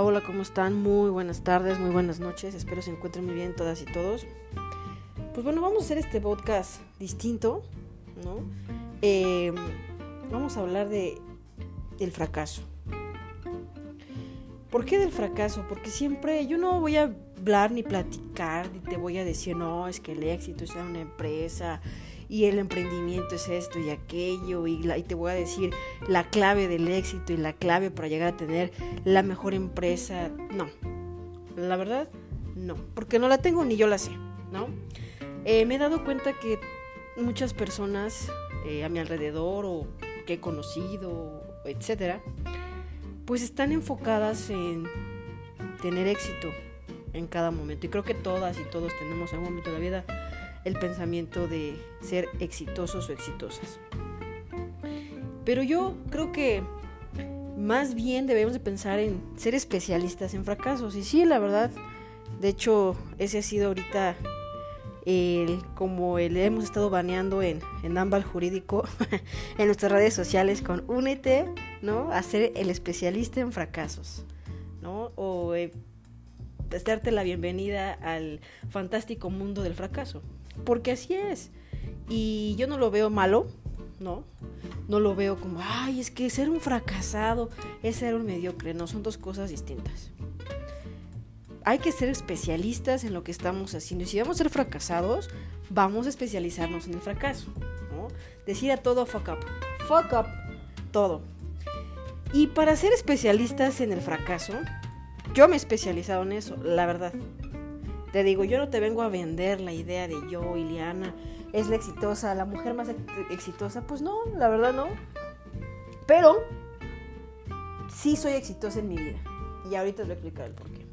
Hola, ¿cómo están? Muy buenas tardes, muy buenas noches. Espero se encuentren muy bien todas y todos. Pues bueno, vamos a hacer este podcast distinto, ¿no? Eh, vamos a hablar de del fracaso. ¿Por qué del fracaso? Porque siempre yo no voy a hablar ni platicar, ni te voy a decir, no, es que el éxito es una empresa y el emprendimiento es esto y aquello y, y, te voy a decir la clave del éxito y la clave para llegar a tener la mejor empresa. No, la verdad, no, porque no la tengo ni yo la sé, ¿no? Eh, me he dado cuenta que muchas personas eh, a mi alrededor o que he conocido, etcétera, pues están enfocadas en tener éxito en cada momento. Y creo que todas y todos tenemos en algún momento de la vida el pensamiento de ser exitosos o exitosas. Pero yo creo que más bien debemos de pensar en ser especialistas en fracasos. Y sí, la verdad, de hecho, ese ha sido ahorita el, como le hemos estado baneando en, en Ámbal Jurídico, en nuestras redes sociales con Únete, ¿no? A ser el especialista en fracasos, ¿no? O eh, darte la bienvenida al fantástico mundo del fracaso. Porque así es. Y yo no lo veo malo, ¿no? No lo veo como, ay, es que ser un fracasado es ser un mediocre. No, son dos cosas distintas. Hay que ser especialistas en lo que estamos haciendo. Y si vamos a ser fracasados, vamos a especializarnos en el fracaso. ¿no? Decir a todo fuck up. Fuck up. Todo. Y para ser especialistas en el fracaso, yo me he especializado en eso, la verdad. Te digo, yo no te vengo a vender la idea de yo, Iliana, es la exitosa, la mujer más exitosa. Pues no, la verdad no. Pero sí soy exitosa en mi vida. Y ahorita te voy a explicar el porqué.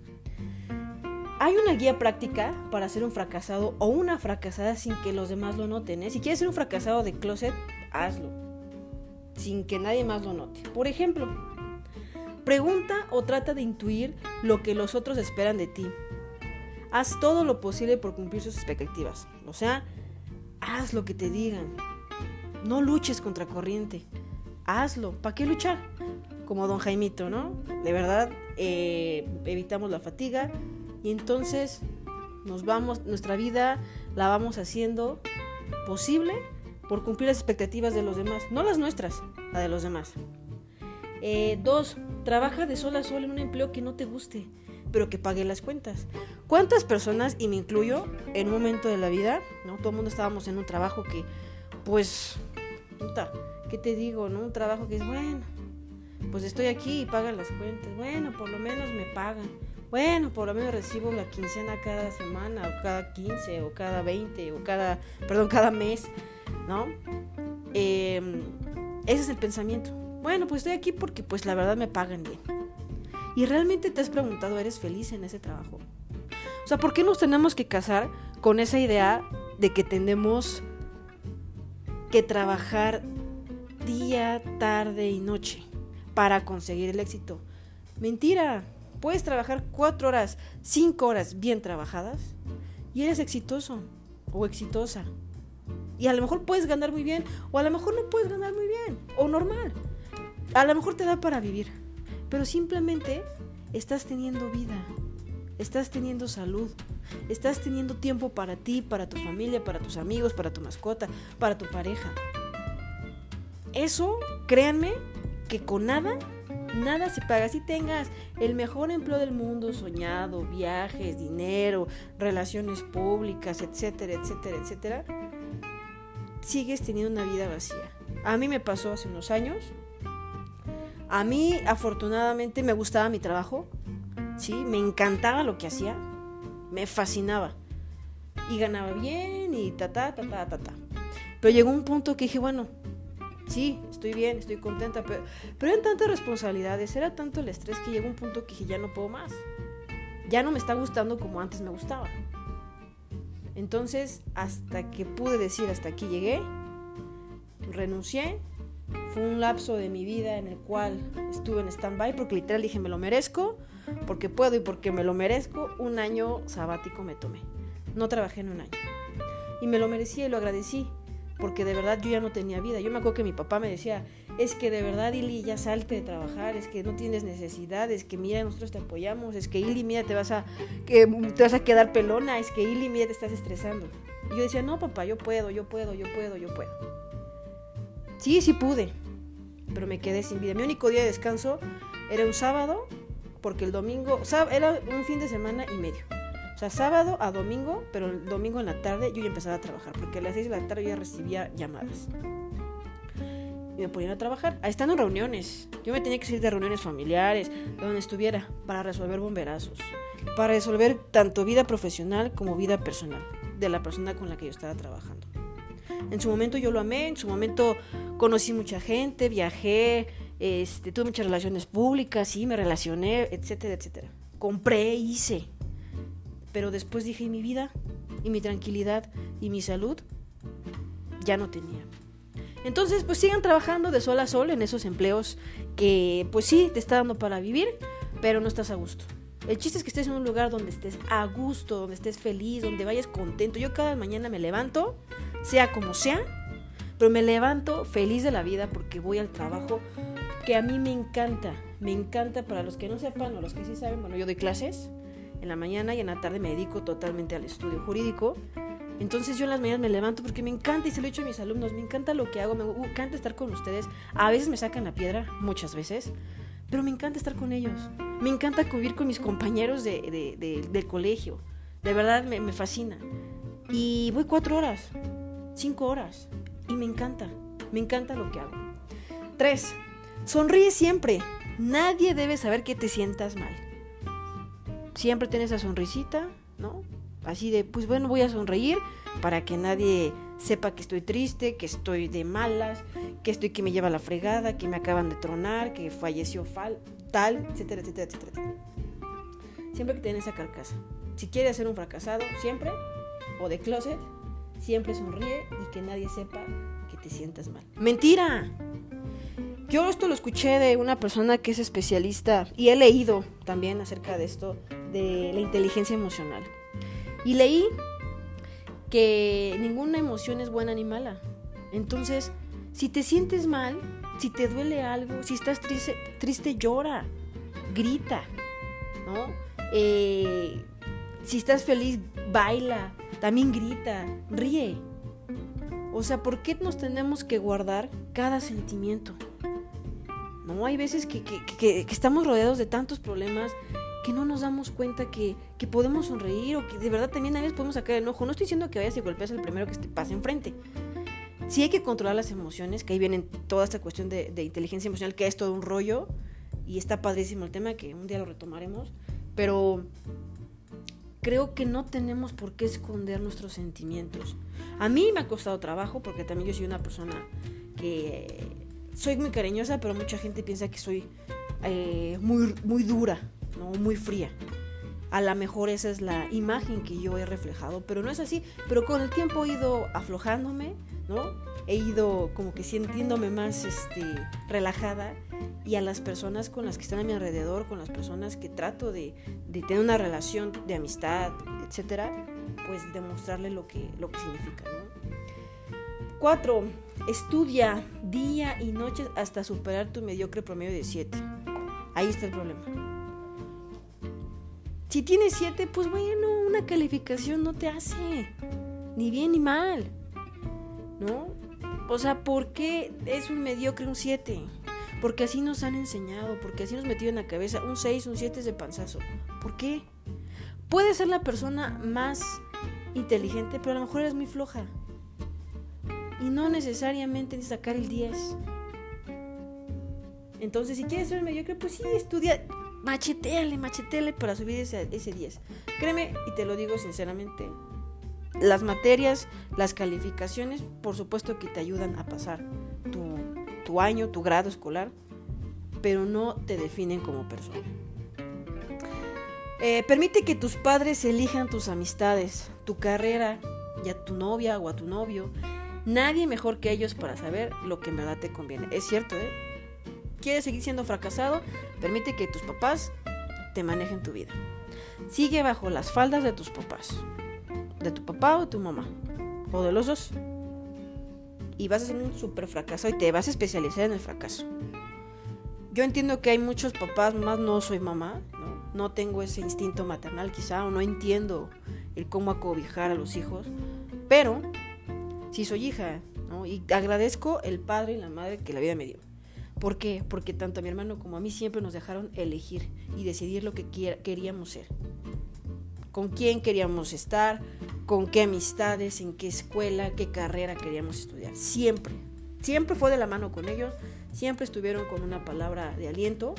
Hay una guía práctica para ser un fracasado o una fracasada sin que los demás lo noten. ¿eh? Si quieres ser un fracasado de closet, hazlo. Sin que nadie más lo note. Por ejemplo, pregunta o trata de intuir lo que los otros esperan de ti haz todo lo posible por cumplir sus expectativas. O sea, haz lo que te digan. No luches contra corriente. Hazlo. ¿Para qué luchar? Como don Jaimito, ¿no? De verdad, eh, evitamos la fatiga y entonces nos vamos, nuestra vida la vamos haciendo posible por cumplir las expectativas de los demás, no las nuestras, la de los demás. Eh, dos, trabaja de sol a sol en un empleo que no te guste pero que pague las cuentas. ¿Cuántas personas, y me incluyo, en un momento de la vida, ¿no? Todo el mundo estábamos en un trabajo que, pues, puta, ¿qué te digo, no? Un trabajo que es, bueno, pues estoy aquí y pagan las cuentas. Bueno, por lo menos me pagan. Bueno, por lo menos recibo la quincena cada semana, o cada 15, o cada 20, o cada, perdón, cada mes, ¿no? Em, ese es el pensamiento. Bueno, pues estoy aquí porque, pues, la verdad me pagan bien. ¿Y realmente te has preguntado, ¿eres feliz en ese trabajo? O sea, ¿por qué nos tenemos que casar con esa idea de que tenemos que trabajar día, tarde y noche para conseguir el éxito? Mentira. Puedes trabajar cuatro horas, cinco horas bien trabajadas y eres exitoso o exitosa. Y a lo mejor puedes ganar muy bien o a lo mejor no puedes ganar muy bien o normal. A lo mejor te da para vivir pero simplemente estás teniendo vida, estás teniendo salud, estás teniendo tiempo para ti, para tu familia, para tus amigos, para tu mascota, para tu pareja. Eso, créanme, que con nada, nada se paga. Si tengas el mejor empleo del mundo, soñado, viajes, dinero, relaciones públicas, etcétera, etcétera, etcétera, sigues teniendo una vida vacía. A mí me pasó hace unos años a mí, afortunadamente, me gustaba mi trabajo, ¿sí? Me encantaba lo que hacía, me fascinaba. Y ganaba bien y ta, ta, ta, ta, ta, ta. Pero llegó un punto que dije, bueno, sí, estoy bien, estoy contenta, pero, pero tantas responsabilidades, era tanto el estrés que llegó un punto que dije, ya no puedo más. Ya no me está gustando como antes me gustaba. Entonces, hasta que pude decir, hasta aquí llegué, renuncié fue un lapso de mi vida en el cual estuve en stand-by porque literal dije me lo merezco, porque puedo y porque me lo merezco. Un año sabático me tomé. No trabajé en un año. Y me lo merecía y lo agradecí. porque de verdad yo ya no tenía vida. Yo me acuerdo que mi papá me decía, es que de verdad, Ili, ya salte de trabajar, es que no tienes necesidad, es que mira, nosotros te apoyamos, es que Ili, mira, te vas a, que, te vas a quedar pelona, es que Ili, mira, te estás estresando. Y yo decía, no, papá, yo puedo, yo puedo, yo puedo, yo puedo. Sí, sí pude, pero me quedé sin vida. Mi único día de descanso era un sábado, porque el domingo, era un fin de semana y medio. O sea, sábado a domingo, pero el domingo en la tarde yo ya empezaba a trabajar, porque a las 6 de la tarde yo ya recibía llamadas. Y me ponían a trabajar, estando en reuniones. Yo me tenía que salir de reuniones familiares, donde estuviera, para resolver bomberazos, para resolver tanto vida profesional como vida personal de la persona con la que yo estaba trabajando. En su momento yo lo amé, en su momento conocí mucha gente, viajé, este, tuve muchas relaciones públicas, sí, me relacioné, etcétera, etcétera. Compré, hice. Pero después dije, ¿y mi vida? ¿Y mi tranquilidad? ¿Y mi salud? Ya no tenía. Entonces, pues sigan trabajando de sol a sol en esos empleos que, pues sí, te está dando para vivir, pero no estás a gusto. El chiste es que estés en un lugar donde estés a gusto, donde estés feliz, donde vayas contento. Yo cada mañana me levanto, sea como sea, pero me levanto feliz de la vida porque voy al trabajo que a mí me encanta, me encanta para los que no sepan o los que sí saben, bueno, yo doy clases en la mañana y en la tarde me dedico totalmente al estudio jurídico. Entonces yo en las mañanas me levanto porque me encanta y se lo he dicho a mis alumnos, me encanta lo que hago, me encanta estar con ustedes. A veces me sacan la piedra, muchas veces, pero me encanta estar con ellos. Me encanta convivir con mis compañeros de, del colegio. De verdad me, me fascina. Y voy cuatro horas, cinco horas, y me encanta, me encanta lo que hago. Tres, Sonríe siempre. Nadie debe saber que te sientas mal. Siempre tienes esa sonrisita, ¿no? Así de, pues bueno, voy a sonreír para que nadie sepa que estoy triste, que estoy de malas, que estoy que me lleva la fregada, que me acaban de tronar, que falleció tal, etcétera, etcétera, etcétera. Siempre que tienes esa carcasa. Si quieres ser un fracasado, siempre, o de closet, siempre sonríe y que nadie sepa que te sientas mal. Mentira. Yo esto lo escuché de una persona que es especialista y he leído también acerca de esto, de la inteligencia emocional. Y leí que ninguna emoción es buena ni mala. Entonces, si te sientes mal, si te duele algo, si estás triste, llora, grita, ¿no? Eh, si estás feliz, baila, también grita, ríe. O sea, ¿por qué nos tenemos que guardar cada sentimiento? ¿no? Hay veces que, estamos rodeados de tantos problemas que no nos damos cuenta que, podemos sonreír o que de verdad también a veces podemos sacar el ojo. No estoy diciendo que vayas y golpees al primero que te pase enfrente. Sí hay que controlar las emociones, que ahí viene toda esta cuestión de, de inteligencia emocional, que es todo un rollo y está padrísimo el tema, que un día lo retomaremos. Pero creo que no tenemos por qué esconder nuestros sentimientos. A mí me ha costado trabajo porque también yo soy una persona que soy muy cariñosa, pero mucha gente piensa que soy eh, muy, muy dura, ¿no? muy fría. A lo mejor esa es la imagen que yo he reflejado, pero no es así. Pero con el tiempo he ido aflojándome, ¿no? He ido como que sintiéndome más este, relajada y a las personas con las que están a mi alrededor, con las personas que trato de, de tener una relación de amistad, etcétera, pues demostrarle lo que, lo que significa. Cuatro, Estudia día y noche hasta superar tu mediocre promedio de 7. Ahí está el problema. Si tienes 7, pues bueno, una calificación no te hace ni bien ni mal. ¿No? O sea, ¿por qué es un mediocre un 7? Porque así nos han enseñado, porque así nos metido en la cabeza. Un 6, un 7 es de panzazo. ¿Por qué? Puedes ser la persona más inteligente, pero a lo mejor eres muy floja y no necesariamente sacar el 10. Entonces, si quieres ser mediocre, pues sí, estudia, macheteale, macheteale para subir ese, ese 10. Créeme, y te lo digo sinceramente, las materias, las calificaciones, por supuesto que te ayudan a pasar tu, tu año, tu grado escolar, pero no te definen como persona. Eh, permite que tus padres elijan tus amistades, tu carrera y a tu novia o a tu novio Nadie mejor que ellos para saber lo que en verdad te conviene. Es cierto, ¿eh? ¿Quieres seguir siendo fracasado? Permite que tus papás te manejen tu vida. Sigue bajo las faldas de tus papás. De tu papá o tu mamá. O de los y vas a ser un súper fracasado y te vas a especializar en el fracaso. Yo entiendo que hay muchos papás, más no soy mamá, ¿no? no tengo ese instinto maternal quizá, o no entiendo el cómo acobijar a los hijos, pero sí soy hija, ¿no? Y agradezco el padre y la madre que la vida me dio. ¿Por qué? Porque tanto a mi hermano como a mí siempre nos dejaron elegir y decidir lo que queríamos ser. Con quién queríamos estar, con qué amistades, en qué escuela, qué carrera queríamos estudiar. Siempre. Siempre fue de la mano con ellos, siempre estuvieron con una palabra de aliento.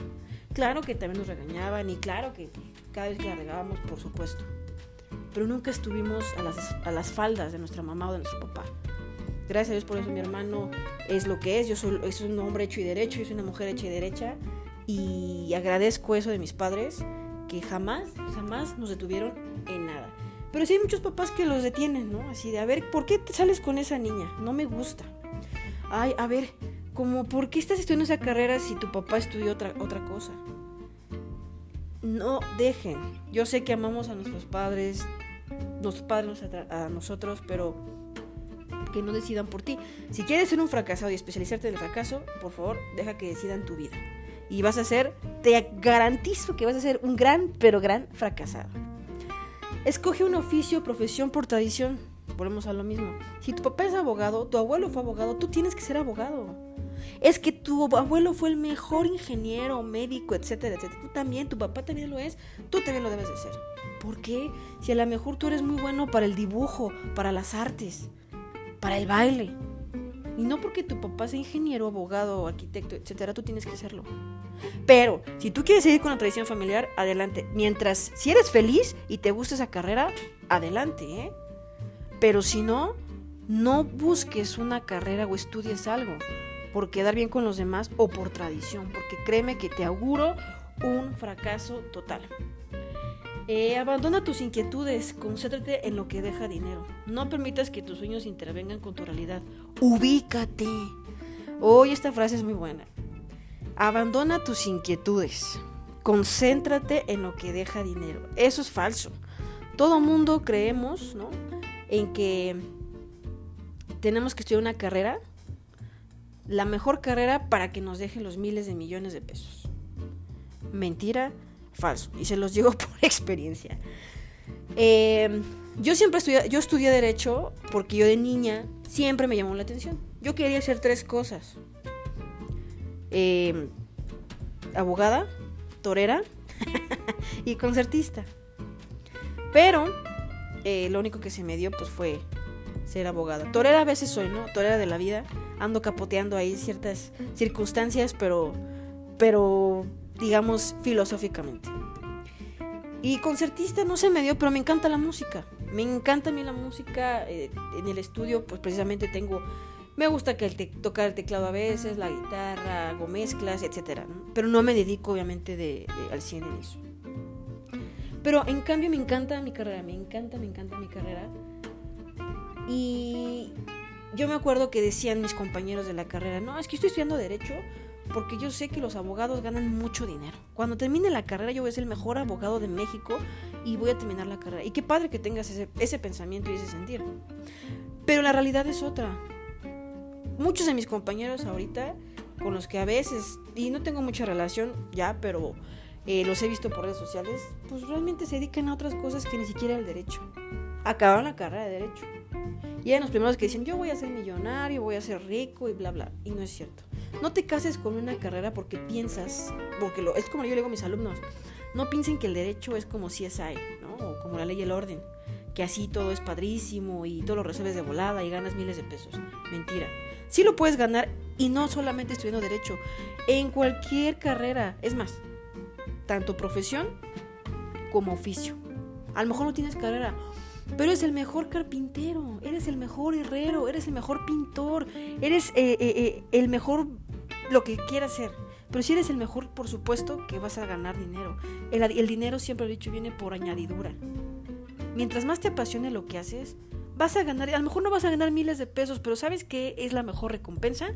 Claro que también nos regañaban y claro que cada vez que la regábamos, por supuesto. Pero nunca estuvimos a las, a las faldas de nuestra mamá o de nuestro papá. Gracias a Dios por eso mi hermano es lo que es. Yo soy, es un hombre hecho y derecho, yo soy una mujer hecha y derecha. Y agradezco eso de mis padres, que jamás, jamás nos detuvieron en nada. Pero sí hay muchos papás que los detienen, ¿no? Así de, a ver, ¿por qué sales con esa niña? No me gusta. Ay, a ver, como, ¿por qué estás estudiando esa carrera si tu papá estudió otra, otra cosa? No dejen. Yo sé que amamos a nuestros padres, nuestros padres a nosotros, pero que no decidan por ti. Si quieres ser un fracasado y especializarte en el fracaso, por favor, deja que decidan tu vida. Y vas a ser, te garantizo que vas a ser un gran, pero gran fracasado. Escoge un oficio, profesión por tradición. Volvemos a lo mismo. Si tu papá es abogado, tu abuelo fue abogado, tú tienes que ser abogado. Es que tu abuelo fue el mejor ingeniero, médico, etcétera, etcétera. Tú también, tu papá también lo es, tú también lo debes de ser. ¿Por qué? Si a lo mejor tú eres muy bueno para el dibujo, para las artes, para el baile. Y no porque tu papá sea ingeniero, abogado, arquitecto, etcétera, tú tienes que hacerlo. Pero si tú quieres seguir con la tradición familiar, adelante. Mientras, si eres feliz y te gusta esa carrera, adelante, ¿eh? Pero si no, no busques una carrera o estudies algo por quedar bien con los demás o por tradición, porque créeme que te auguro un fracaso total. Eh, abandona tus inquietudes, concéntrate en lo que deja dinero. No permitas que tus sueños intervengan con tu realidad. Ubícate. Hoy esta frase es muy buena. Abandona tus inquietudes. Concéntrate en lo que deja dinero. Eso es falso. Todo mundo creemos, ¿no? En que tenemos que estudiar una carrera, la mejor carrera para que nos deje los miles de millones de pesos. Mentira falso. Y se los digo por experiencia. Eh, yo siempre estudié, yo estudié Derecho porque yo de niña siempre me llamó la atención. Yo quería hacer tres cosas. Eh, abogada, torera y concertista. Pero eh, lo único que se me dio pues fue ser abogada. Torera a veces soy, ¿no? Torera de la vida. Ando capoteando ahí ciertas circunstancias, pero, pero digamos, filosóficamente. Y concertista no se me dio, pero me encanta la música. Me encanta a mí la música. Eh, en el estudio, pues precisamente tengo. Me gusta que tocar el teclado a veces, la guitarra, hago mezclas, etc. Pero no me dedico, obviamente, al cine en eso. Pero en cambio, me encanta mi carrera. Me encanta, me encanta mi carrera. Y yo me acuerdo que decían mis compañeros de la carrera: No, es que estoy estudiando Derecho porque yo sé que los abogados ganan mucho dinero. Cuando termine la carrera yo voy a ser el mejor abogado de México y voy a terminar la carrera. Y qué padre que tengas ese, ese pensamiento y ese sentir. Pero la realidad es otra. Muchos de mis compañeros ahorita, con los que a veces, y no tengo mucha relación ya, pero eh, los he visto por redes sociales, pues realmente se dedican a otras cosas que ni siquiera el derecho. Acabaron la carrera de derecho. Y eran los primeros que dicen, yo voy a ser millonario, voy a ser rico y bla, bla. Y no es cierto. No te cases con una carrera porque piensas, porque lo, es como yo le digo a mis alumnos, no piensen que el derecho es como CSI, ¿no? O como la ley y el orden, que así todo es padrísimo y todo lo resuelves de volada y ganas miles de pesos. Mentira. Sí lo puedes ganar y no solamente estudiando derecho, en cualquier carrera. Es más, tanto profesión como oficio. A lo mejor no tienes carrera, pero eres el mejor carpintero, eres el mejor herrero, eres el mejor pintor, eres eh, eh, eh, el mejor lo que quieras ser. Pero si eres el mejor, por supuesto que vas a ganar dinero. El, el dinero, siempre he dicho, viene por añadidura. Mientras más te apasione lo que haces, vas a ganar, a lo mejor no vas a ganar miles de pesos, pero ¿sabes qué es la mejor recompensa?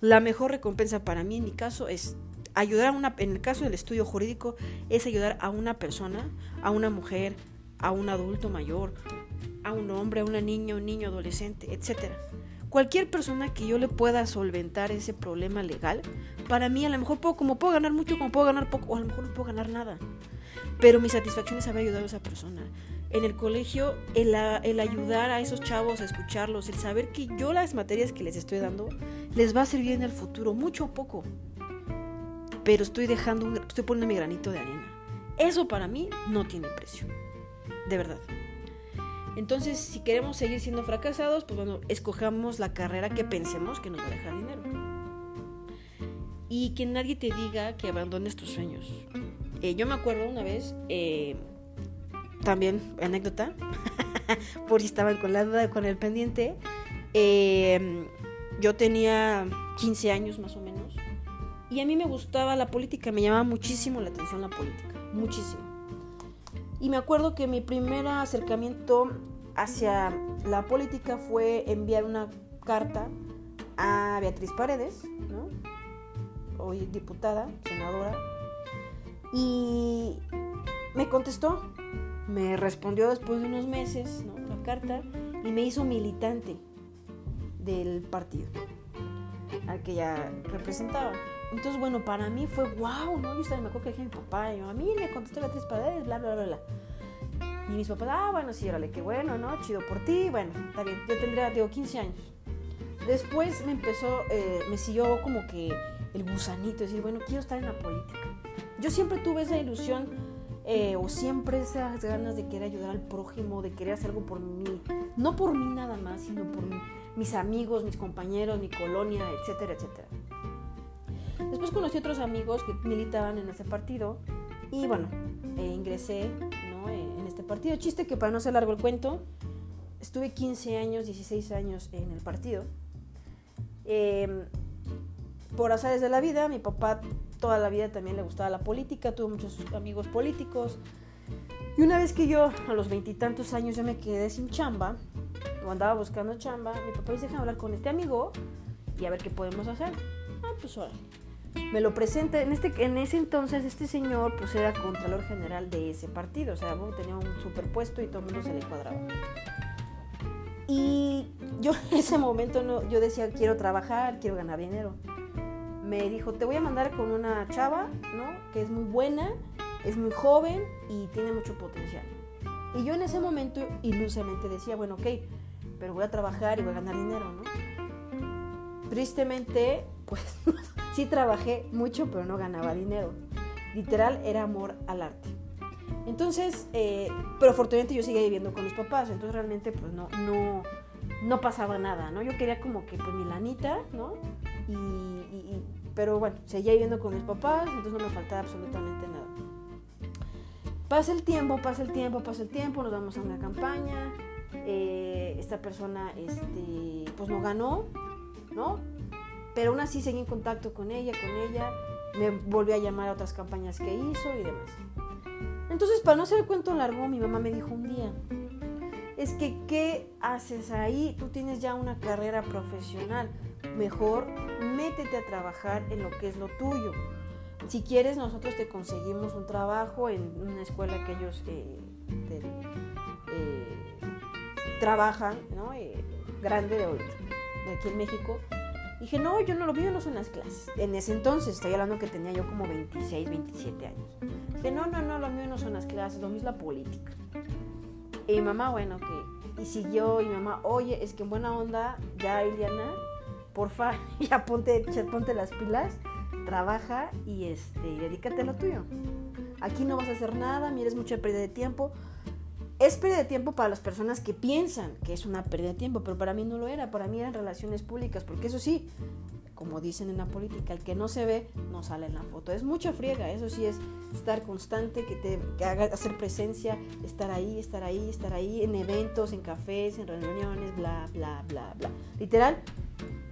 La mejor recompensa para mí, en mi caso, es ayudar a una, en el caso del estudio jurídico, es ayudar a una persona, a una mujer, a un adulto mayor, a un hombre, a una niña, un niño adolescente, etc. cualquier persona que yo le pueda solventar ese problema legal, para mí a lo mejor puedo, como puedo ganar mucho, como puedo ganar poco, o a lo mejor no puedo ganar nada. Pero mi satisfacción es haber ayudado a esa persona. En el colegio, el, el ayudar a esos chavos a escucharlos, el saber que yo las materias que les estoy dando les va a servir en el futuro, mucho o poco. Pero estoy dejando, estoy poniendo mi granito de arena. Eso para mí no tiene precio. De verdad. Entonces, si queremos seguir siendo fracasados, pues bueno, escojamos la carrera que pensemos que nos va a dejar dinero. Y que nadie te diga que abandones tus sueños. Eh, yo me acuerdo una vez, eh, también anécdota, por si estaban con la duda, con el pendiente, eh, yo tenía 15 años más o menos y a mí me gustaba la política, me llamaba muchísimo la atención la política, muchísimo. Y me acuerdo que mi primer acercamiento hacia la política fue enviar una carta a Beatriz Paredes, hoy diputada, senadora, y me contestó, me respondió después de unos meses la carta y me hizo militante del partido al que ella representaba. Entonces, bueno, para mí fue wow, ¿no? Yo estaba, me acuerdo que dije a mi papá, yo, a mí me contestó Beatriz Paredes, bla, bla, bla, bla. Y mis papás, ah, bueno, sí, órale, qué bueno, ¿no? Chido por ti, bueno, está bien. Yo tendría, digo, 15 años. Después me empezó, eh, me siguió como que el gusanito, decir, bueno, quiero estar en la política. Yo siempre tuve esa ilusión eh, o siempre esas ganas de querer ayudar al prójimo, de querer hacer algo por mí, no por mí nada más, sino por mis amigos, mis compañeros, mi colonia, etcétera, etcétera. Después conocí otros amigos que militaban en ese partido y bueno, eh, ingresé ¿no? Eh, en este partido. Chiste que para no ser largo el cuento, estuve 15 años, 16 años en el partido. Em, por azares de la vida, mi papá toda la vida también le gustaba la política, tuvo muchos amigos políticos. Y una vez que yo, a los veintitantos años, ya me quedé sin chamba, o andaba buscando chamba, mi papá dice, déjame hablar con este amigo y a ver qué podemos hacer. Ah, pues ahora me lo presenta. En, este, en ese entonces, este señor pues era contralor general de ese partido. O sea, tenía un superpuesto y todo el mundo se le cuadraba. Y yo en ese momento no, yo decía, quiero trabajar, quiero ganar dinero. Me dijo, te voy a mandar con una chava, ¿no? Que es muy buena, es muy joven y tiene mucho potencial. Y yo en ese momento ilusamente decía, bueno, ok, pero voy a trabajar y voy a ganar dinero, ¿no? Tristemente, pues sí trabajé mucho, pero no ganaba dinero. Literal era amor al arte. Entonces, eh, pero afortunadamente yo seguía viviendo con mis papás, entonces realmente pues no, no, no pasaba nada, ¿no? Yo quería como que pues mi lanita, ¿no? Y, pero bueno, seguía viviendo con mis papás, entonces no me faltaba absolutamente nada. Pasa el tiempo, pasa el tiempo, pasa el tiempo, nos vamos a una campaña, eh, esta persona este, pues no ganó, ¿no? Pero aún así seguí en contacto con ella, con ella, me volvió a llamar a otras campañas que hizo y demás. Entonces, para no hacer el cuento largo, mi mamá me dijo un día, es que, ¿qué haces ahí? Tú tienes ya una carrera profesional, mejor métete a trabajar en lo que es lo tuyo. Si quieres, nosotros te conseguimos un trabajo en una escuela que ellos eh, eh, trabajan, ¿no? Eh, grande de, de aquí en México Dije, no, yo no lo vi, no son las clases. En ese entonces, estoy hablando que tenía yo como 26, 27 años. Dije, no, no, no, lo mío no son las clases, lo mío es la política. Y mi mamá, bueno, que... Y siguió, y mi mamá, oye, es que en buena onda, ya, Iliana, porfa, ya ponte, ponte las pilas, trabaja y, este, dedícate a lo tuyo. Aquí no vas a hacer nada, mires mucha pérdida de tiempo es pérdida de tiempo para las personas que piensan que es una pérdida de tiempo, pero para mí no lo era, para mí eran relaciones públicas, porque eso sí, como dicen en la política, el que no se ve no sale en la foto. Es mucha friega, eso sí es estar constante, que te haga hacer presencia, estar ahí, estar ahí, estar ahí, en eventos, en cafés, en reuniones, bla, bla, bla, bla. Literal,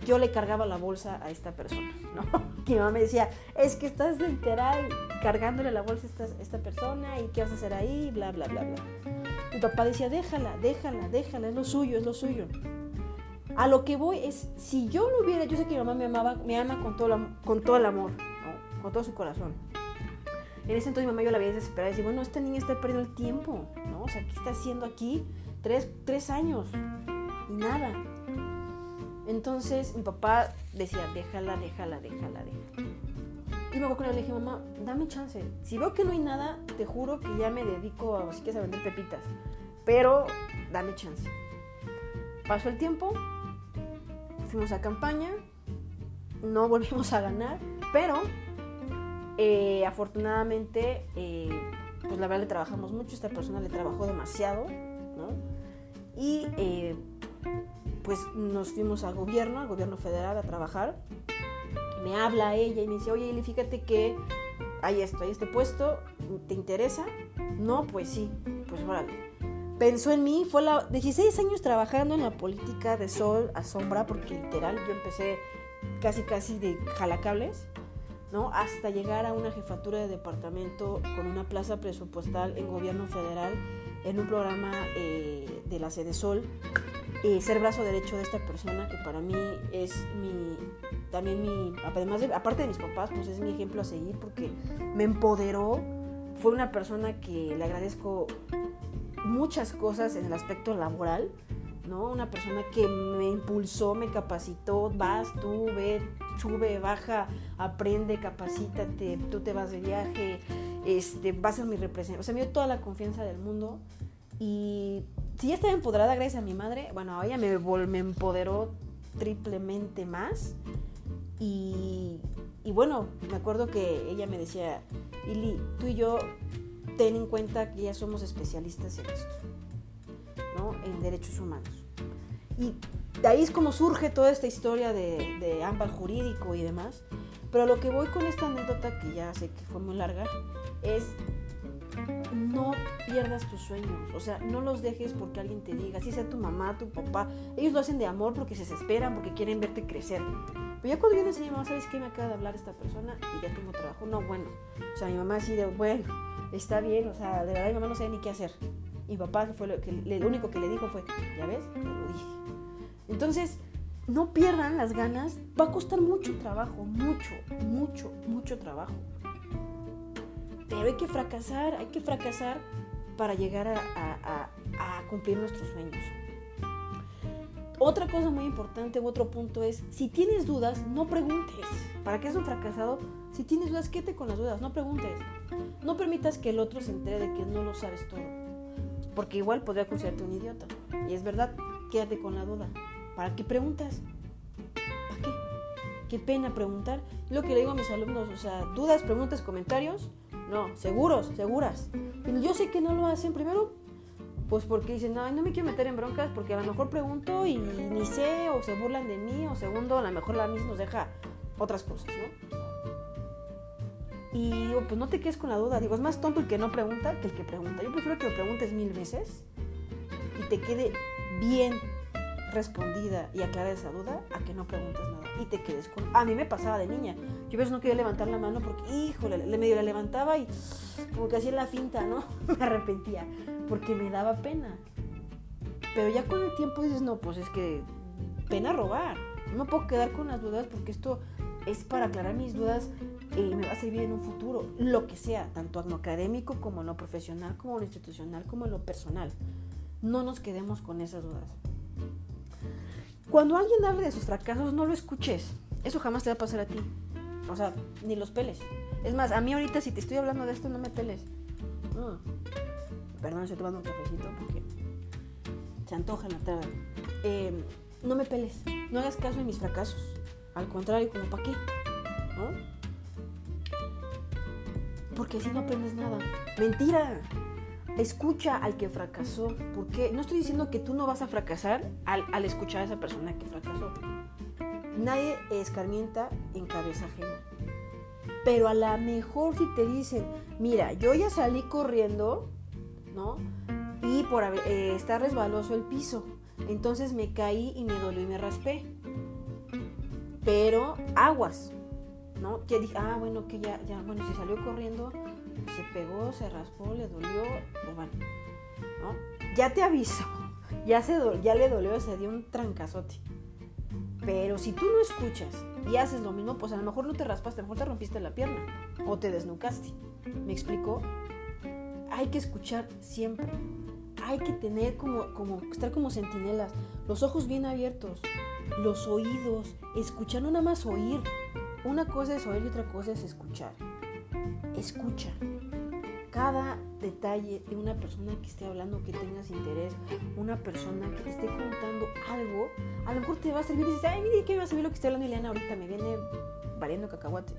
yo le cargaba la bolsa a esta persona, ¿no? Que mi mamá me decía, es que estás literal cargándole la bolsa a esta, esta persona y qué vas a hacer ahí, bla, bla, bla, bla. Mi papá decía, déjala, déjala, déjala, es lo suyo, es lo suyo. A lo que voy es, si yo lo hubiera, yo sé que mi mamá me amaba, me ama con todo, con todo el amor, con todo su corazón. En ese entonces mi mamá yo la veía desesperada y decía, bueno, esta niña está perdiendo el tiempo, ¿no? O sea, ¿qué está haciendo aquí? Tres, tres años y nada. Entonces mi papá decía, déjala, déjala, déjala, déjala. Y luego con él le dije, mamá, dame chance. Si veo que no hay nada, te juro que ya me dedico a, si quieres, a vender pepitas. Pero dame chance. Pasó el tiempo, fuimos a campaña, no volvimos a ganar, pero eh, afortunadamente, eh, pues la verdad le trabajamos mucho, esta persona le trabajó demasiado, ¿no? Y eh, pues nos fuimos al gobierno, al gobierno federal a trabajar. Me habla ella y me dice, oye, fíjate que hay esto, hay este puesto, ¿te interesa? No, pues sí, pues órale pensó en mí, fue la 16 años trabajando en la política de sol a sombra, porque literal yo empecé casi casi de jalacables, ¿no? Hasta llegar a una jefatura de departamento con una plaza presupuestal en gobierno federal, en un programa eh, de la sede Sol, eh, ser brazo derecho de esta persona que para mí es mi, también mi, además de, aparte de mis papás, pues es mi ejemplo a seguir porque me empoderó, fue una persona que le agradezco muchas cosas en el aspecto laboral, ¿no? Una persona que me impulsó, me capacitó, vas tú, ve, sube, baja, aprende, capacítate, tú te vas de viaje, este, vas a mi representación. O sea, me dio toda la confianza del mundo y si ya estaba empoderada gracias a mi madre, bueno, ella me, me empoderó triplemente más y, y bueno, me acuerdo que ella me decía, Ili, tú y yo ten en cuenta que ya somos especialistas en esto, ¿no? En derechos humanos. Y de ahí es como surge toda esta historia de, de ámbar jurídico y demás. Pero lo que voy con esta anécdota, que ya sé que fue muy larga, es no pierdas tus sueños. O sea, no los dejes porque alguien te diga, si sea tu mamá, tu papá. Ellos lo hacen de amor porque se desesperan, porque quieren verte crecer. Pero ya cuando yo les mamá, ¿sabes qué? Me acaba de hablar esta persona y ya tengo trabajo. No, bueno. O sea, mi mamá así de, bueno, está bien, o sea, de verdad mi mamá no sabe ni qué hacer. Y papá fue lo, que, lo único que le dijo fue, ya ves, te lo dije. Entonces, no pierdan las ganas, va a costar mucho trabajo, mucho, mucho, mucho trabajo. Pero hay que fracasar, hay que fracasar para llegar a, cumplir nuestros sueños. Otra cosa muy importante, otro punto es, si tienes dudas, no preguntes. ¿Para qué es un fracasado? Si tienes dudas, quédate con las dudas, no preguntes. No permitas que el otro se entere de que no lo sabes todo. Porque igual podría considerarte un idiota. Y es verdad, quédate con la duda. ¿Para qué preguntas? ¿Para qué? Qué pena preguntar. Lo que le digo a mis alumnos, o sea, dudas, preguntas, comentarios. No, seguros, seguras. yo sé que no lo hacen primero, pues porque dicen, no, no me quiero meter en broncas porque a lo mejor pregunto y ni sé, o se burlan de mí, o segundo, a lo mejor la misma nos deja otras cosas, ¿no? Y digo, pues no te quedes con la duda. Digo, es más tonto el que no pregunta que el que pregunta. Yo prefiero que lo preguntes mil veces y te quede bien respondida y aclarada esa duda a que no preguntes nada y te quedes con... A mí me pasaba de niña. Yo a veces no quería levantar la mano porque, híjole, le medio la levantaba y como que hacía la finta, ¿no? me arrepentía porque me daba pena. Pero ya con el tiempo dices, no, pues es que pena robar. No me puedo quedar con las dudas porque esto es para aclarar mis dudas y me va a servir en un futuro, lo que sea, tanto en lo académico como en lo profesional, como en lo institucional, como en lo personal. No nos quedemos con esas dudas. Cuando alguien hable de sus fracasos, no lo escuches. Eso jamás te va a pasar a ti. O sea, ni los peles. Es más, a mí ahorita si te estoy hablando de esto, no me peles. Mm. Perdón, estoy tomando un cafecito porque se antoja en la tarde. Em, no me peles. No hagas caso de mis fracasos. Al contrario, como para qué. Porque así no aprendes nada. Mentira. Escucha al que fracasó, porque no estoy diciendo que tú no vas a fracasar al, escuchar a esa persona que fracasó. Nadie escarmienta en cabeza ajena. Pero a lo mejor si te dicen, mira, yo ya salí corriendo, ¿no? Y por eh, estar resbaloso el piso. Entonces me caí y me dolió y me raspé. Pero aguas, ¿no? Que dije, ah, bueno, que ya, ya, bueno, si salió corriendo, se pegó, se raspó, le dolió, pues bueno, ¿no? Ya te aviso, ya, se ya le dolió, se dio un trancazote. Pero si tú no escuchas y haces lo mismo, pues a lo mejor no te raspaste, a lo mejor te rompiste la pierna o te desnucaste. ¿Me explico? Hay que escuchar siempre. Hay que tener como, como, estar como sentinelas, los ojos bien abiertos, los oídos, escuchar, no nada más oír. Una cosa es oír y otra cosa es escuchar. Escucha cada detalle de una persona que esté hablando, que tengas interés, una persona que te esté contando algo, a lo mejor te va a servir y dices, ay, mire, ¿qué me va a servir lo que está hablando Ileana ahorita? Me viene variando cacahuate,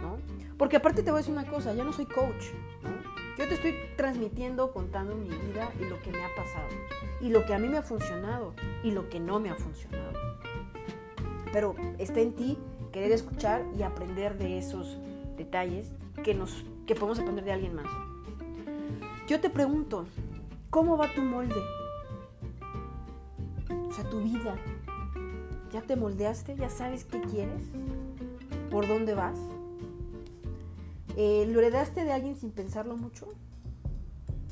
¿no? Porque aparte te voy a decir una cosa, ya no soy coach, ¿no? Yo te estoy transmitiendo, contando mi vida y lo que me ha pasado, y lo que a mí me ha funcionado, y lo que no me ha funcionado. Pero está en ti querer escuchar y aprender de esos detalles que, nos, que podemos aprender de alguien más. Yo te pregunto, ¿cómo va tu molde? O sea, tu vida. ¿Ya te moldeaste? ¿Ya sabes qué quieres? ¿Por dónde vas? Eh, ¿Lo heredaste de alguien sin pensarlo mucho?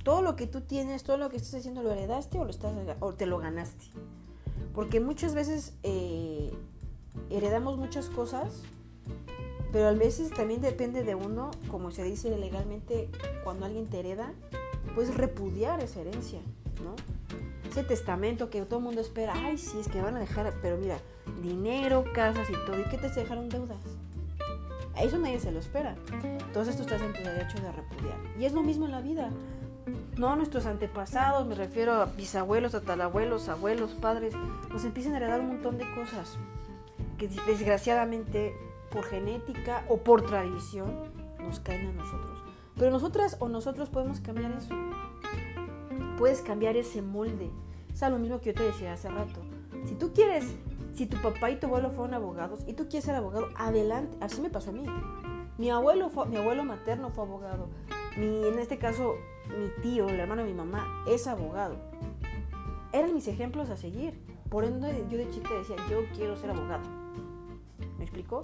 Todo lo que tú tienes, todo lo que estás haciendo, ¿lo heredaste o, lo estás, o te lo ganaste? Porque muchas veces eh, heredamos muchas cosas pero a veces también depende de uno, como se dice legalmente, cuando alguien te hereda, puedes repudiar esa herencia, ¿no? Ese testamento que todo el mundo espera, ay, sí, es que van a dejar, pero mira, dinero, casas y todo, ¿y qué te dejaron deudas? Eso nadie se lo espera. Entonces tú estás en tu derecho de repudiar. Y es lo mismo en la vida. No nuestros antepasados, me refiero a bisabuelos, tatarabuelos, abuelos, padres, nos empiezan a heredar un montón de cosas que desgraciadamente por genética o por tradición nos caen a nosotros. Pero nosotras o nosotros podemos cambiar eso. Puedes cambiar ese molde. Es lo mismo que yo te decía hace rato. Si tú quieres, si tu papá y tu abuelo fueron abogados y tú quieres ser abogado, adelante. Así me pasó a mí. Mi abuelo, fue, mi abuelo materno fue abogado. Mi, en este caso, mi tío, el hermano de mi mamá, es abogado. Eran mis ejemplos a seguir. Por ende, yo de chica decía, yo quiero ser abogado. ¿Me explicó?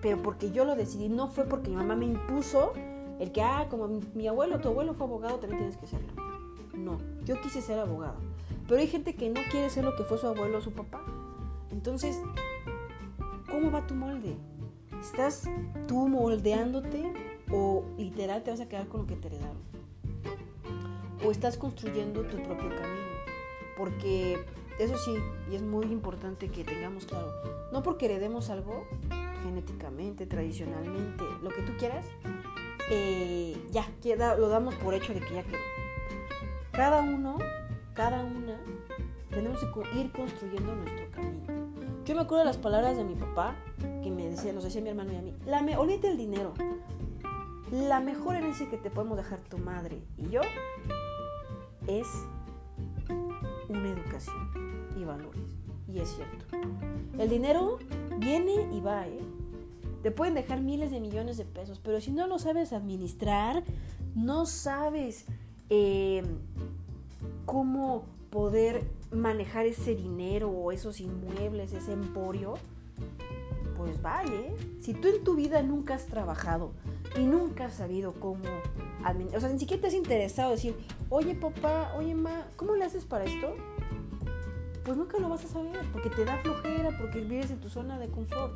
Pero porque yo lo decidí, no fue porque mi mamá me impuso el que, ah, como mi, abuelo, tu abuelo fue abogado, también tienes que serlo. No, yo quise ser abogado. Pero hay gente que no quiere ser lo que fue su abuelo o su papá. Entonces, ¿cómo va tu molde? ¿Estás tú moldeándote o literal te vas a quedar con lo que te heredaron? ¿O estás construyendo tu propio camino? Porque eso sí, y es muy importante que tengamos claro, no porque heredemos algo, genéticamente, tradicionalmente, lo que tú quieras, eh, ya, queda, lo damos por hecho de que ya quedó. Cada uno, cada una, tenemos que ir construyendo nuestro camino. Yo me acuerdo de las palabras de mi papá, que me decía, nos decía mi hermano y a mí, la me, el dinero. La mejor herencia que te podemos dejar tu madre y yo es una educación y valores. Y es cierto. El dinero viene y va, ¿eh? Te pueden dejar miles de millones de pesos, pero si no lo sabes administrar, no sabes eh, cómo poder manejar ese dinero o esos inmuebles, ese emporio, pues vale. ¿eh? Si tú en tu vida nunca has trabajado y nunca has sabido cómo administrar, o sea, ni siquiera te has interesado decir, oye papá, oye ma, ¿cómo le haces para esto? Pues nunca lo vas a saber, porque te da flojera, porque vives en tu zona de confort.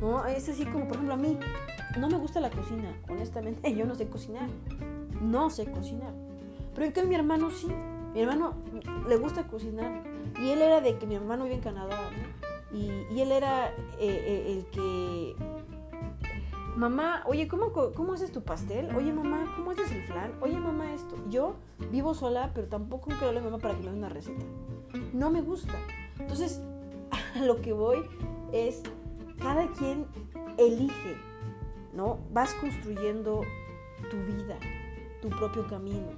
¿no? Es así como, por ejemplo, a mí no me gusta la cocina, honestamente, yo no sé cocinar, no sé cocinar. Pero en cambio mi hermano sí, mi hermano le gusta cocinar y él era de que mi hermano vive en Canadá, y, él era eh, eh, el que mamá, oye, ¿cómo, ¿cómo haces tu pastel? Oye, mamá, ¿cómo haces el flan? Oye, mamá, esto. Yo vivo sola, pero tampoco quiero a mamá para que me dé una receta. No me gusta. Entonces, a lo que voy es cada quien elige, ¿no? Vas construyendo tu vida, tu propio camino.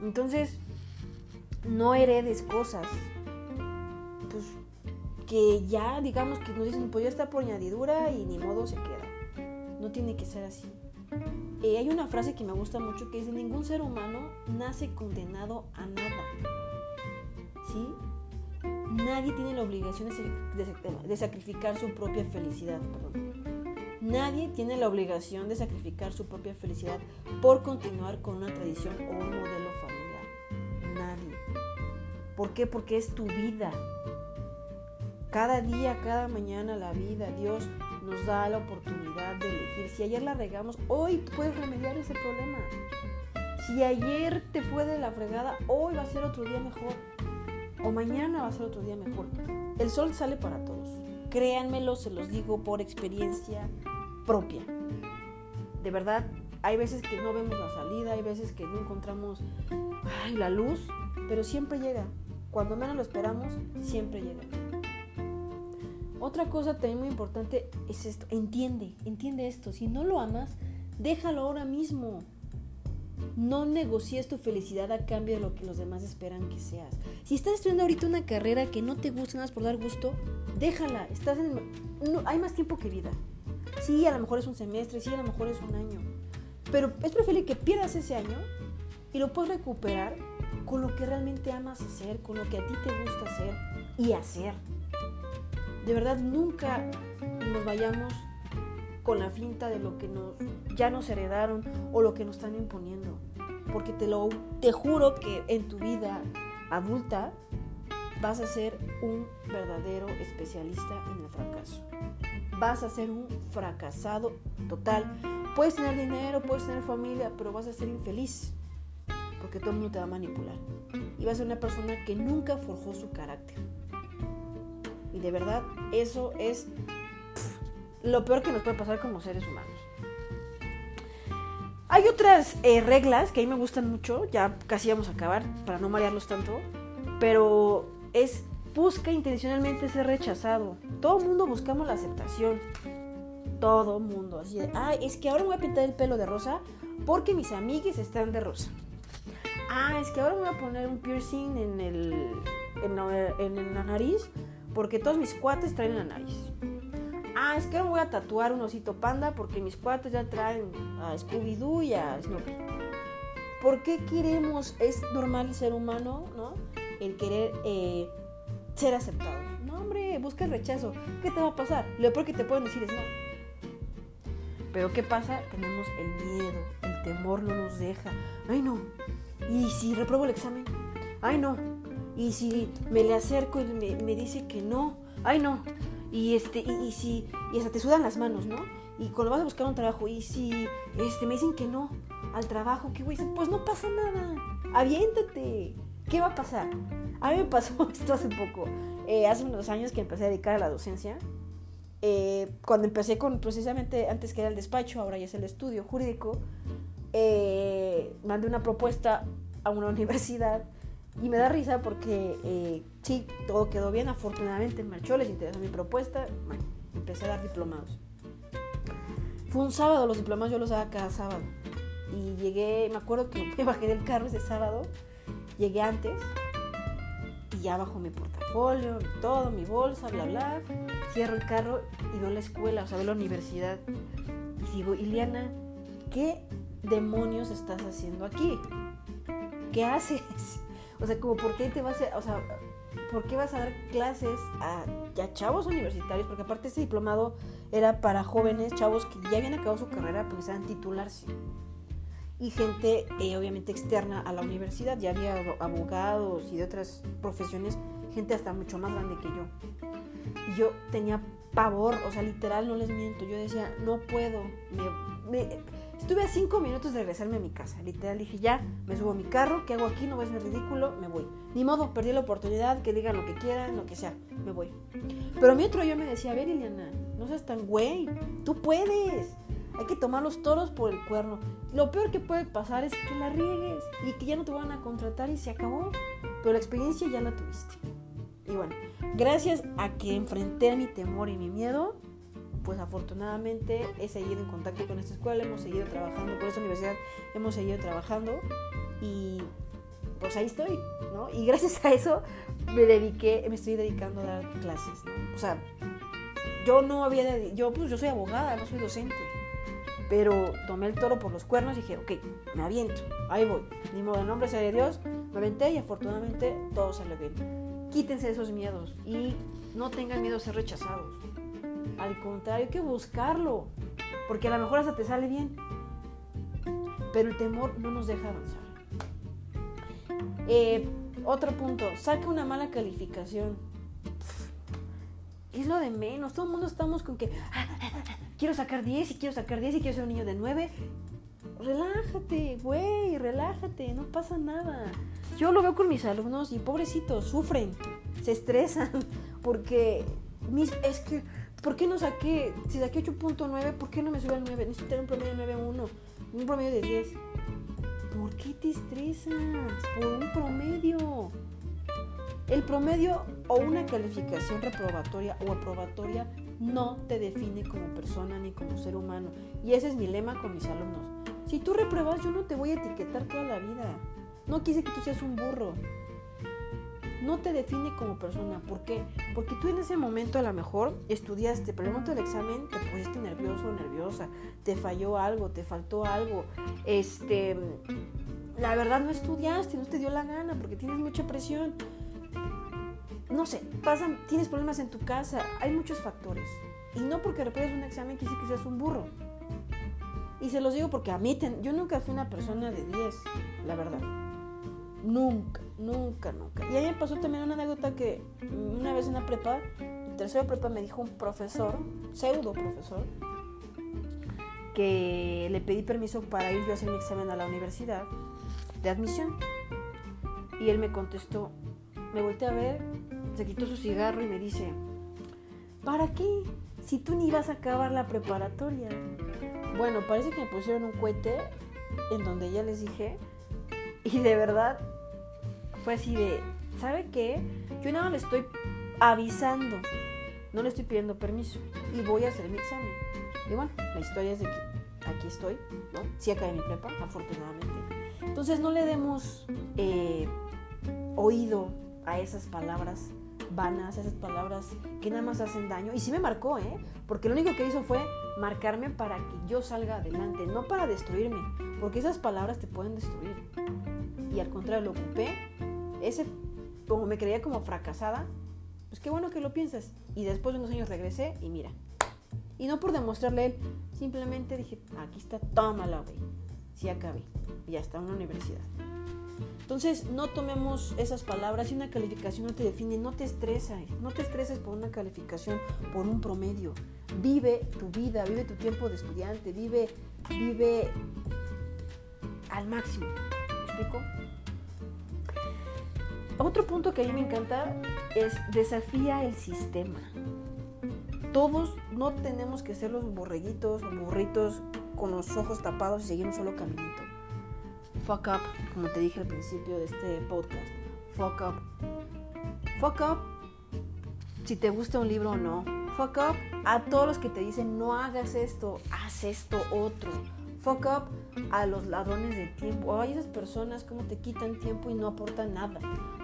Entonces, no heredes cosas, pues que ya, digamos que nos dicen, pues ya está por añadidura y ni modo se queda. No tiene que ser así. Eh, hay una frase que me gusta mucho que dice, ningún ser humano nace condenado a nada. ¿Sí? Nadie tiene la obligación de, sacrificar su propia felicidad. Nadie tiene la obligación de sacrificar su propia felicidad por continuar con una tradición o un modelo familiar. Nadie. ¿Por qué? Porque es tu vida. Cada día, cada mañana la vida, Dios nos da la oportunidad de elegir. Si ayer la regamos, hoy puedes remediar ese problema. Si ayer te fue de la fregada, hoy va a ser otro día mejor. o mañana va a ser otro día mejor. El sol sale para todos. Créanmelo, se los digo por experiencia propia. De verdad, hay veces que no vemos la salida, hay veces que no encontramos la luz, pero siempre llega. Cuando menos lo esperamos, siempre llega. Otra cosa también muy importante es esto, entiende, entiende esto. Si no lo amas, déjalo ahora mismo. No negocies tu felicidad a cambio de lo que los demás esperan que seas. Si estás estudiando ahorita una carrera que no te gusta nada por dar gusto, déjala. Estás en, hay más tiempo que vida. Sí, a lo mejor es un semestre, sí, a lo mejor es un año. Pero es preferible que pierdas ese año y lo puedes recuperar con lo que realmente amas hacer, con lo que a ti te gusta hacer y hacer. De verdad, nunca nos vayamos con la finta de lo que nos, ya nos heredaron o lo que nos están imponiendo. Porque te, lo, te juro que en tu vida adulta vas a ser un verdadero especialista en el fracaso. Vas a ser un fracasado total. Puedes tener dinero, puedes tener familia, pero vas a ser infeliz. Porque todo el mundo te va a manipular. Y vas a ser una persona que nunca forjó su carácter. Y de verdad, eso es lo peor que nos puede pasar como seres humanos. Hay otras eh, reglas que a mí me gustan mucho, ya casi vamos a acabar para no marearlos tanto, pero es busca intencionalmente ser rechazado. Todo mundo buscamos la aceptación. Todo mundo. Así de, ah, es que ahora me voy a pintar el pelo de rosa porque mis amigues están de rosa. Ah, es que ahora me voy a poner un piercing en, el, en la nariz porque todos mis cuates traen la nariz. Ah, es que me voy a tatuar un osito panda porque mis cuates ya traen a Scooby-Doo y a Snoopy. ¿Por qué queremos, es normal ser humano, ¿no? El querer eh, ser aceptado. No, hombre, busca el rechazo. ¿Qué te va a pasar? Lo peor que te pueden decir es no. Pero ¿qué pasa? Tenemos el miedo, el temor no nos deja. Ay, no. ¿Y si repruebo el examen? Ay, no. Y si me le acerco y me, dice que no, ay no. Y este, y, si, y hasta te sudan las manos, ¿no? Y cuando vas a buscar un trabajo, y si este, me dicen que no al trabajo, ¿qué voy? Pues no pasa nada. Aviéntate. ¿Qué va a pasar? A mí me pasó esto hace poco. Eh, hace unos años que empecé a dedicar a la docencia. Eh, cuando empecé con, precisamente antes que era el despacho, ahora ya es el estudio jurídico, eh, mandé una propuesta a una universidad y me da risa porque eh, sí, todo quedó bien, afortunadamente marchó, les interesó mi propuesta, bueno, empecé a dar diplomados. Fue un sábado, los diplomados yo los daba cada sábado. Y llegué, me acuerdo que me bajé del carro ese sábado, llegué antes y ya bajo mi portafolio, todo, mi bolsa, bla, bla. Cierro el carro y veo la escuela, o sea, veo la universidad. Y digo, Iliana, ¿qué demonios estás haciendo aquí? ¿Qué haces? O sea, como por qué te vas a, o sea, ¿por qué vas a dar clases a, chavos universitarios? Porque aparte este diplomado era para jóvenes, chavos que ya habían acabado su carrera, pues a titularse. Y gente, eh, obviamente, externa a la universidad. Ya había abogados y de otras profesiones, gente hasta mucho más grande que yo. Y yo tenía pavor, o sea, literal, no les miento. Yo decía, no puedo. me, Estuve a cinco minutos de regresarme a mi casa. Literal dije, ya, me subo a mi carro, ¿qué hago aquí? No voy a ser ridículo, me voy. Ni modo, perdí la oportunidad, que digan lo que quieran, lo que sea, me voy. Pero mi otro yo me decía, a ver, Liliana, no seas tan güey, tú puedes. Hay que tomar los toros por el cuerno. Lo peor que puede pasar es que la riegues y que ya no te van a contratar y se acabó. Pero la experiencia ya la tuviste. Y bueno, gracias a que enfrenté mi temor y mi miedo, pues afortunadamente he seguido en contacto con esta escuela, hemos seguido trabajando con esta universidad, hemos seguido trabajando y pues ahí estoy, ¿no? Y gracias a eso me dediqué, me estoy dedicando a dar clases, ¿no? O sea, yo no había, yo pues yo soy abogada, no soy docente, pero tomé el toro por los cuernos y dije, ok, me aviento, ahí voy, ni modo, en nombre sea de Dios, me aventé y afortunadamente todo salió bien. Quítense esos miedos y no tengan miedo a ser rechazados. Al contrario, hay que buscarlo, porque a lo mejor hasta te sale bien. Pero el temor no nos deja avanzar. Eh, otro punto, saca una mala calificación. Es lo de menos. Todo el mundo estamos con que quiero sacar 10 y quiero sacar 10 y quiero ser un niño de 9. Relájate, güey, relájate, no pasa nada. yo lo veo con mis alumnos y pobrecitos, sufren, se estresan, porque mis, es que, ¿por qué no saqué, si saqué 8.9, ¿por qué no me sube al 9? Necesito tener un promedio de 9.1, un promedio de 10. ¿Por qué te estresas? Por un promedio. El promedio o una calificación reprobatoria o aprobatoria no te define como persona ni como ser humano. Y ese es mi lema con mis alumnos. Si tú repruebas, yo no te voy a etiquetar toda la vida. No quise que tú seas un burro. No te define como persona. ¿Por qué? Porque tú en ese momento a lo mejor estudiaste, pero el momento del examen te pusiste nervioso o nerviosa. Te falló algo, te faltó algo. Este, la verdad no estudiaste, no te dio la gana porque tienes mucha presión no sé, pasan, tienes problemas en tu casa, hay muchos factores. Y no porque repruebes un examen quiere que seas un burro. Y se los digo porque a mí, yo nunca fui una persona de 10, la verdad. Nunca, nunca, nunca. Y a mí me pasó también una anécdota que una vez en la prepa, en tercera prepa me dijo un profesor, pseudo profesor, que le pedí permiso para ir yo a hacer mi examen a la universidad de admisión. Y él me contestó, me volteé a ver se quitó su cigarro y me dice, ¿para qué? Si tú ni vas a acabar la preparatoria. Bueno, parece que me pusieron un cohete en donde ya les dije, y de verdad fue así de, ¿sabe qué? Yo nada le estoy avisando, no le estoy pidiendo permiso y voy a hacer mi examen. Y bueno, la historia es de que aquí estoy, ¿no? Sí acabé mi prepa, afortunadamente. Entonces no le demos eh, oído a esas palabras vanas, esas palabras que nada más hacen daño. Y sí me marcó, ¿eh? Porque lo único que hizo fue marcarme para que yo salga adelante, no para destruirme, porque esas palabras te pueden destruir. Y al contrario, lo ocupé, ese, como me creía como fracasada, pues qué bueno que lo piensas. Y después de unos años regresé y mira. Y no por demostrarle él, simplemente dije, aquí está, tómala, güey. Sí acabé. Y en una universidad. Entonces, no tomemos esas palabras y una calificación no te define, no te estreses, no te estreses por una calificación, por un promedio. Vive tu vida, vive tu tiempo de estudiante, vive, vive al máximo. ¿Me explico? Otro punto que a mí me encanta es desafía el sistema. Todos no tenemos que ser los borreguitos o burritos con los ojos tapados y seguir un solo caminito fuck up, como te dije al principio de este podcast. Fuck up. Fuck up si te gusta un libro o no. Fuck up a todos los que te dicen no hagas esto, haz esto otro. Fuck up a los ladrones de tiempo. A esas personas como te quitan tiempo y no aportan nada.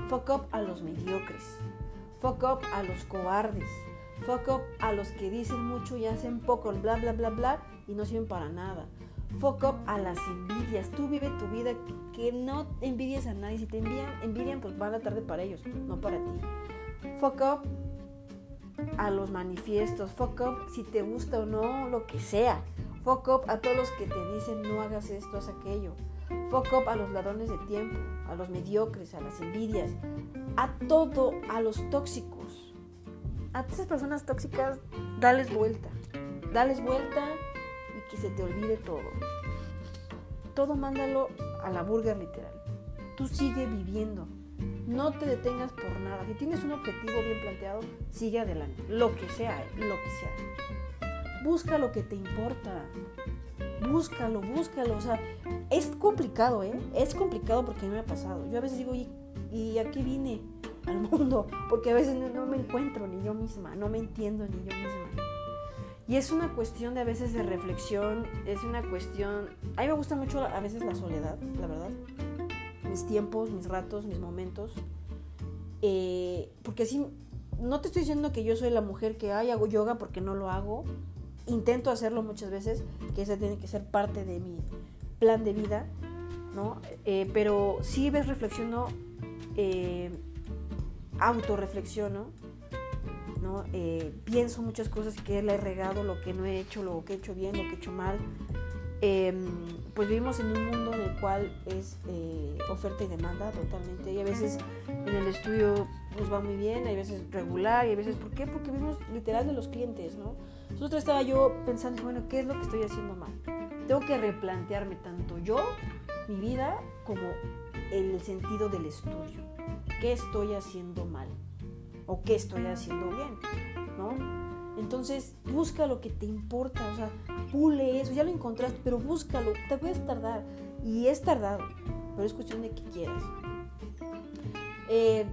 Fuck up a los mediocres. Fuck up a los cobardes. Fuck up a los que dicen mucho y hacen poco, bla, bla, bla, bla, y no sirven para nada. Fuck up a las envidias. Tú vive tu vida que no envidies a nadie. Si te envían, envidian, pues va a tarde para ellos, no para ti. Fuck up a los manifiestos. Fuck up si te gusta o no, lo que sea. Fuck up a todos los que te dicen no hagas esto, haz aquello. Fuck up a los ladrones de tiempo, a los mediocres, a las envidias, a todo, a los tóxicos. A esas personas tóxicas, dales vuelta. Dales vuelta que se te olvide todo. Todo mándalo a la burger literal. Tú sigue viviendo. No te detengas por nada. Si tienes un objetivo bien planteado, sigue adelante. Lo que sea, lo que sea. Busca lo que te importa. Búscalo, búscalo. O sea, es complicado, ¿eh? Es complicado porque a mí me ha pasado. Yo a veces digo, ¿y, y a qué vine al mundo? Porque a veces no, me encuentro ni yo misma, no me entiendo ni yo misma. Y es una cuestión de a veces de reflexión, es una cuestión... A mí me gusta mucho a veces la soledad, la verdad. Mis tiempos, mis ratos, mis momentos. Eh, porque así, no te estoy diciendo que yo soy la mujer que Ay, hago yoga porque no lo hago. Intento hacerlo muchas veces, que ese tiene que ser parte de mi plan de vida, ¿no? Eh, pero sí ves, reflexiono, eh, autorreflexiono eh, pienso muchas cosas que le he regado, lo que no he hecho, lo que he hecho bien, lo que he hecho mal. Em, pues vivimos en un mundo en el cual es eh, oferta y demanda totalmente. Y a veces en el estudio nos va muy bien, hay veces regular, y a veces, ¿por qué? Porque vivimos literal los clientes, ¿no? Entonces estaba yo pensando, bueno, ¿qué es lo que estoy haciendo mal? Tengo que replantearme tanto yo, mi vida, como el sentido del estudio. ¿Qué estoy haciendo mal? ¿O qué estoy haciendo bien? ¿No? Entonces, busca lo que te importa, o sea, pule eso, ya lo encontraste, pero búscalo, te puedes tardar, y es tardado, pero es cuestión de que quieras. Eh,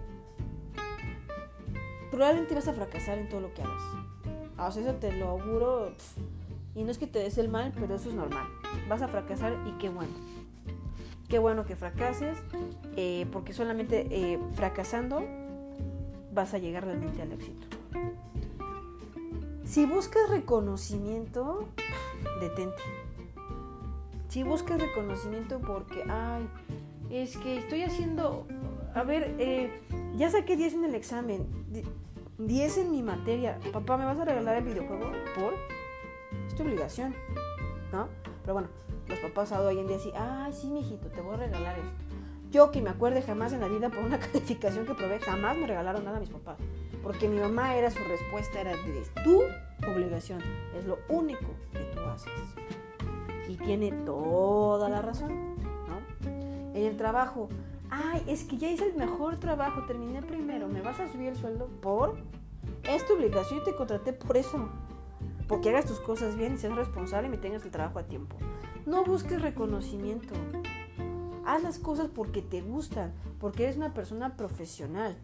probablemente vas a fracasar en todo lo que hagas. O sea, eso te lo auguro. Y no es que te des el mal, pero eso es normal. Vas a fracasar y qué bueno. Qué bueno que fracases, eh, porque solamente eh, fracasando vas a llegar realmente al éxito. Si buscas reconocimiento, detente. Si buscas reconocimiento porque, ay, es que estoy haciendo, a ver, eh, ya saqué 10 en el examen, 10 en mi materia, papá, ¿me vas a regalar el videojuego? ¿Por? Es tu obligación, ¿no? Pero bueno, los papás hoy en día así, ay, sí, mijito, te voy a regalar esto. Yo que me acuerde jamás en la vida por una calificación que probé, jamás me regalaron nada a mis papás. Porque mi mamá era su respuesta, era de tu obligación. Es lo único que tú haces. Y tiene toda la razón, ¿no? En el trabajo, ay, es que ya hice el mejor trabajo, terminé primero, ¿me vas a subir el sueldo? ¿Por? Es tu obligación y te contraté por eso. Porque hagas tus cosas bien seas responsable y me tengas el trabajo a tiempo. No busques reconocimiento. Haz las cosas porque te gustan, porque eres una persona profesional,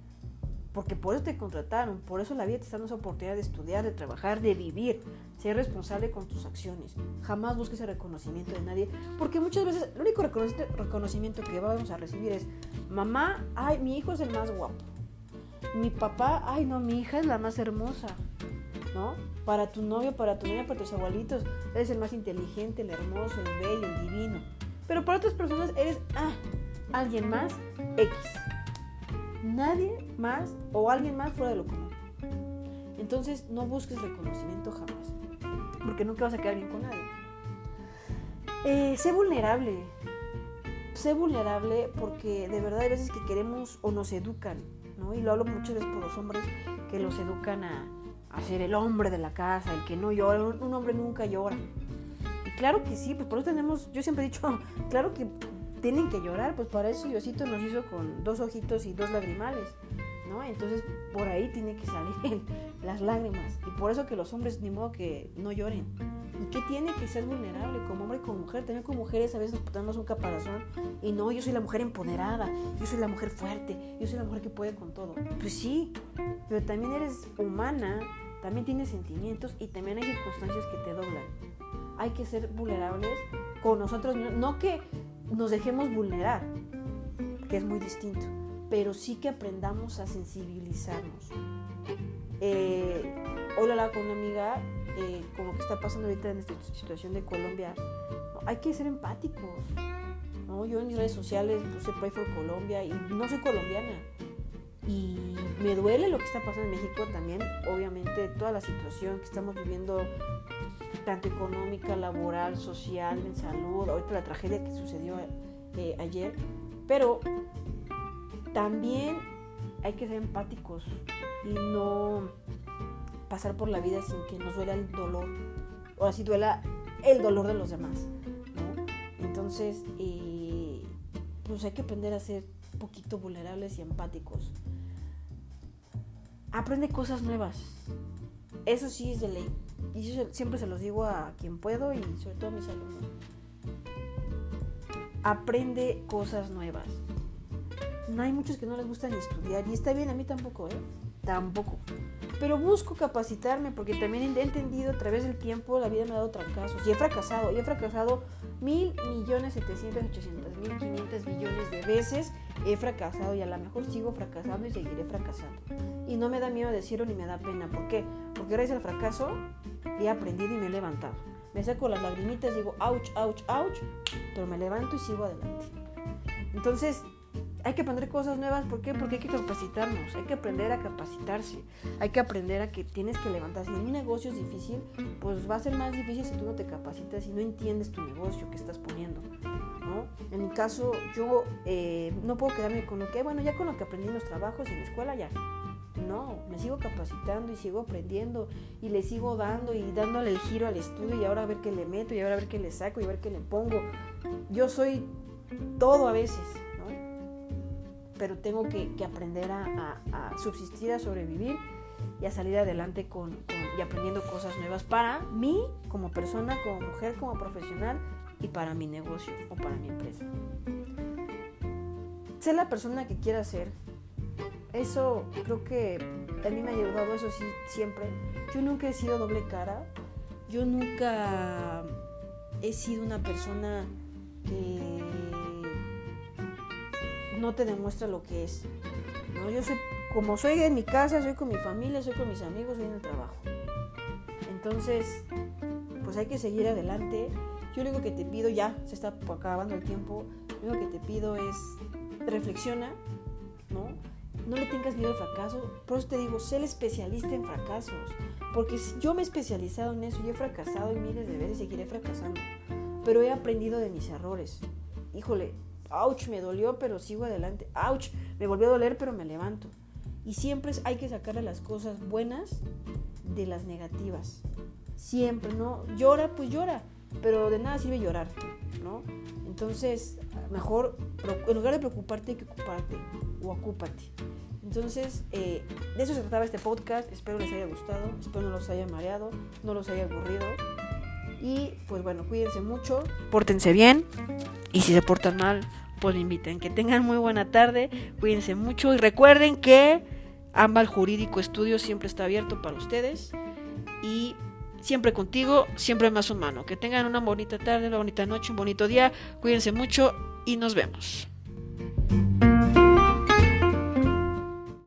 porque por eso te contrataron, por eso la vida te está dando esa oportunidad de estudiar, de trabajar, de vivir, ser responsable con tus acciones. Jamás busques el reconocimiento de nadie, porque muchas veces el único reconocimiento que vamos a recibir es, mamá, ay, mi hijo es el más guapo. Mi papá, ay, no, mi hija es la más hermosa. ¿No? Para tu novio, para tu novia, para tus abuelitos, eres el más inteligente, el hermoso, el bello, el divino. Pero para otras personas eres, ah, alguien más, X. Nadie más o alguien más fuera de lo común. Entonces no busques reconocimiento jamás, porque nunca vas a quedar bien con nadie. Eh, sé vulnerable, sé vulnerable porque de verdad hay veces que queremos o nos educan, ¿no? Y lo hablo muchas veces por los hombres que los educan a, a ser el hombre de la casa, el que no llora, un hombre nunca llora. Claro que sí, pues por eso tenemos, yo siempre he dicho, claro que tienen que llorar, pues para eso Diosito nos hizo con dos ojitos y dos lagrimales, ¿no? Entonces por ahí tiene que salir las lágrimas. Y por eso que los hombres ni modo que no lloren. ¿Y qué tiene que ser vulnerable como hombre y como mujer? También como mujeres a veces nos ponemos un caparazón y no, yo soy la mujer empoderada, yo soy la mujer fuerte, yo soy la mujer que puede con todo. Pues sí, pero también eres humana, también tienes sentimientos y también hay circunstancias que te doblan hay que ser vulnerables con nosotros, no que nos dejemos vulnerar, que es muy distinto, pero sí que aprendamos a sensibilizarnos. Eh, hoy hablaba con una amiga, eh, como que está pasando ahorita en esta situación de Colombia, hay que ser empáticos. ¿no? Yo en mis redes sociales puse Pray for Colombia y no soy colombiana. Y me duele lo que está pasando en México también, obviamente toda la situación que estamos viviendo tanto económica, laboral, social, en salud, ahorita la tragedia que sucedió eh, ayer, pero también hay que ser empáticos y no pasar por la vida sin que nos duela el dolor, o así duela el dolor de los demás, Entonces, eh, pues hay que aprender a ser un poquito vulnerables y empáticos. Aprende cosas nuevas. Eso sí es de ley. Y yo siempre se los digo a quien puedo y sobre todo a mis alumnos. Aprende cosas nuevas. No hay muchos que no les gusta ni estudiar y está bien, a mí tampoco, ¿eh? Tampoco. Pero busco capacitarme porque también he entendido a través del tiempo la vida me ha dado trancazos y he fracasado. Y he fracasado mil millones, setecientos, ochocientos mil, quinientos millones de veces. He fracasado y a lo mejor sigo fracasando y seguiré fracasando. Y no me da miedo decirlo ni me da pena. ¿Por qué? Porque gracias al fracaso he aprendido y me he levantado. Me saco las lagrimitas, digo, ouch, ouch, ouch, pero me levanto y sigo adelante. Entonces, hay que aprender cosas nuevas. ¿Por qué? Porque hay que capacitarnos, hay que aprender a capacitarse, hay que aprender a que tienes que levantarse. Si un negocio es difícil, pues va a ser más difícil si tú no te capacitas y no entiendes tu negocio que estás poniendo. ¿no? En mi caso, yo eh, no puedo quedarme con lo que, bueno, ya con lo que aprendí en los trabajos y en la escuela, ya. No, me sigo capacitando y sigo aprendiendo y le sigo dando y dándole el giro al estudio y ahora a ver qué le meto y ahora a ver qué le saco y a ver qué le pongo. Yo soy todo a veces, pero tengo que, aprender a, subsistir, a sobrevivir y a salir adelante con, y aprendiendo cosas nuevas para mí como persona, como mujer, como profesional y para mi negocio o para mi empresa. Ser la persona que quiera ser. Eso creo que a mí me ha ayudado, eso sí, siempre. Yo nunca he sido doble cara. Yo nunca he sido una persona que no te demuestra lo que es. ¿no? Yo soy, como soy en mi casa, soy con mi familia, soy con mis amigos, soy en el trabajo. Entonces, pues hay que seguir adelante. Yo lo único que te pido, ya se está acabando el tiempo, lo único que te pido es reflexiona, ¿no? No le tengas miedo al fracaso. Por eso te digo, sé el especialista en fracasos. Porque yo me he especializado en eso y he fracasado miles de veces y seguiré fracasando. Pero he aprendido de mis errores. Híjole, ouch, me dolió, pero sigo adelante. Ouch, me volvió a doler, pero me levanto. Y siempre hay que sacarle las cosas buenas de las negativas. Siempre, ¿no? Llora, pues llora, pero de nada sirve llorar, ¿no? Entonces, mejor, en lugar de preocuparte, hay que ocuparte o ocúpate. Entonces, eh, de eso se trataba este podcast. Espero les haya gustado, espero no los haya mareado, no los haya aburrido. Y pues bueno, cuídense mucho, pórtense bien y si se portan mal, pues inviten. Que tengan muy buena tarde, cuídense mucho y recuerden que Ambal Jurídico Estudio siempre está abierto para ustedes y siempre contigo, siempre más humano. Que tengan una bonita tarde, una bonita noche, un bonito día, cuídense mucho y nos vemos.